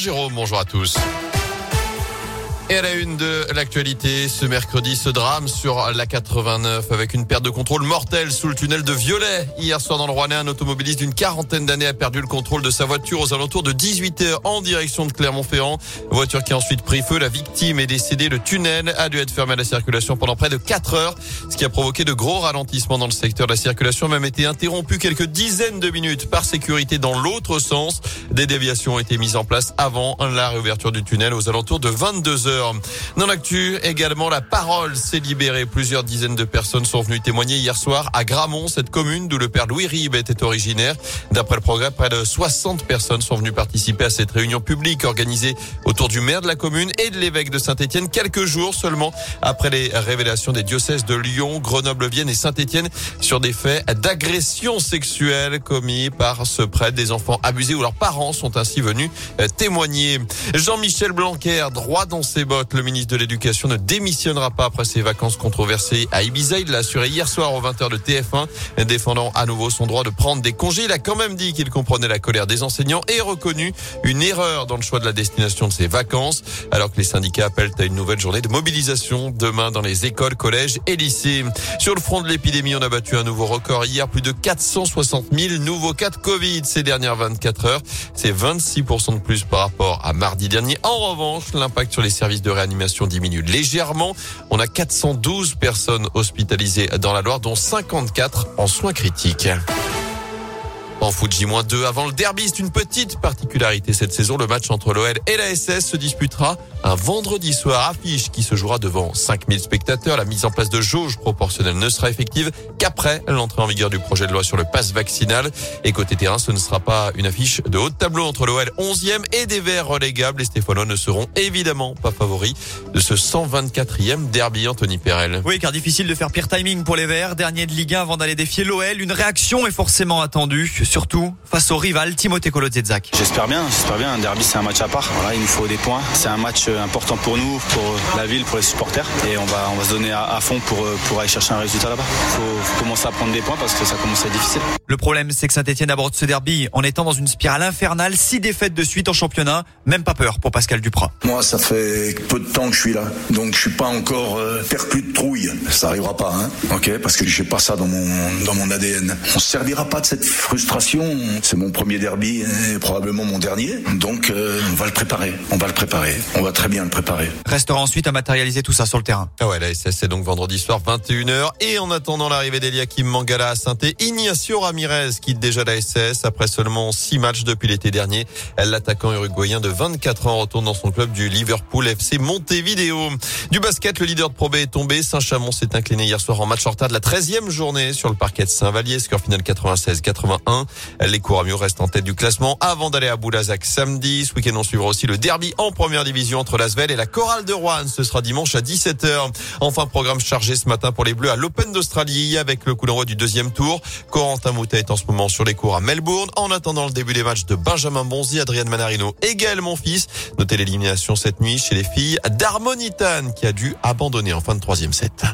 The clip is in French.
Jérôme, bonjour à tous. Et à la une de l'actualité, ce mercredi, ce drame sur la 89 avec une perte de contrôle mortelle sous le tunnel de Violet. Hier soir dans le Rouennais, un automobiliste d'une quarantaine d'années a perdu le contrôle de sa voiture aux alentours de 18h en direction de Clermont-Ferrand. Voiture qui a ensuite pris feu. La victime est décédée. Le tunnel a dû être fermé à la circulation pendant près de 4 heures, ce qui a provoqué de gros ralentissements dans le secteur. La circulation a même été interrompue quelques dizaines de minutes par sécurité dans l'autre sens. Des déviations ont été mises en place avant la réouverture du tunnel aux alentours de 22 heures. Dans l'actu, également, la parole s'est libérée. Plusieurs dizaines de personnes sont venues témoigner hier soir à Gramont, cette commune d'où le père Louis Ribes était originaire. D'après le progrès, près de 60 personnes sont venues participer à cette réunion publique organisée autour du maire de la commune et de l'évêque de Saint-Etienne quelques jours seulement après les révélations des diocèses de Lyon, Grenoble, Vienne et Saint-Etienne sur des faits d'agression sexuelle commis par ce prêtre. Des enfants abusés ou leurs parents sont ainsi venus témoigner. Jean-Michel Blanquer, droit dans ses le ministre de l'Éducation ne démissionnera pas après ses vacances controversées à Ibiza. Il l'a assuré hier soir aux 20h de TF1, défendant à nouveau son droit de prendre des congés. Il a quand même dit qu'il comprenait la colère des enseignants et reconnu une erreur dans le choix de la destination de ses vacances, alors que les syndicats appellent à une nouvelle journée de mobilisation demain dans les écoles, collèges et lycées. Sur le front de l'épidémie, on a battu un nouveau record hier, plus de 460 000 nouveaux cas de Covid ces dernières 24 heures. C'est 26% de plus par rapport à mardi dernier. En revanche, l'impact sur les services de réanimation diminue légèrement. On a 412 personnes hospitalisées dans la Loire, dont 54 en soins critiques. En foot J-2 avant le derby, c'est une petite particularité cette saison. Le match entre l'OL et la SS se disputera un vendredi soir. Affiche qui se jouera devant 5000 spectateurs. La mise en place de jauges proportionnelles ne sera effective qu'après l'entrée en vigueur du projet de loi sur le pass vaccinal. Et côté terrain, ce ne sera pas une affiche de haut de tableau entre l'OL 11e et des Verts relégables. Les Stéphanois ne seront évidemment pas favoris de ce 124e derby Anthony Perel. Oui, car difficile de faire pire timing pour les Verts. Dernier de Ligue 1 avant d'aller défier l'OL. Une réaction est forcément attendue surtout face au rival Timothée Kolodziejczak. J'espère bien, j'espère bien. Un derby, c'est un match à part. Voilà, il nous faut des points. C'est un match euh, important pour nous, pour euh, la ville, pour les supporters. Et on va, on va se donner à, fond pour, euh, pour aller chercher un résultat là-bas. Il faut, commencer à prendre des points parce que ça commence à être difficile. Le problème, c'est que Saint-Etienne aborde ce derby en étant dans une spirale infernale. Six défaites de suite en championnat. Même pas peur pour Pascal Duprat. Moi, ça fait peu de temps que je suis là. Donc, je suis pas encore euh, perclus de trouille. Ça arrivera pas, hein. Ok? Parce que j'ai pas ça dans mon, dans mon ADN. On se servira pas de cette frustration c'est mon premier derby et probablement mon dernier. Donc euh, on va le préparer. On va le préparer. On va très bien le préparer. Restera ensuite à matérialiser tout ça sur le terrain. Ah ouais, la SS c'est donc vendredi soir 21h et en attendant l'arrivée d'Eliakim Mangala à saint Ignacio Ramirez quitte déjà la SS après seulement 6 matchs depuis l'été dernier. L'attaquant uruguayen de 24 ans retourne dans son club du Liverpool FC Montevideo. Du basket, le leader de Pro B est tombé. Saint-Chamond s'est incliné hier soir en match en retard de la 13e journée sur le parquet de Saint-Vallier. Score final 96-81. Les Couramio restent en tête du classement avant d'aller à Boulazac samedi. Ce week-end, on suivra aussi le derby en première division entre l'Asvel et la Chorale de Rouen. Ce sera dimanche à 17h. Enfin, programme chargé ce matin pour les Bleus à l'Open d'Australie avec le coup d'envoi du deuxième tour. Corentin Moutet est en ce moment sur les cours à Melbourne en attendant le début des matchs de Benjamin Bonzi, Adrien Manarino et Gaël Monfils. Notez l'élimination cette nuit chez les filles d'Harmonitan qui a dû abandonner en fin de troisième set.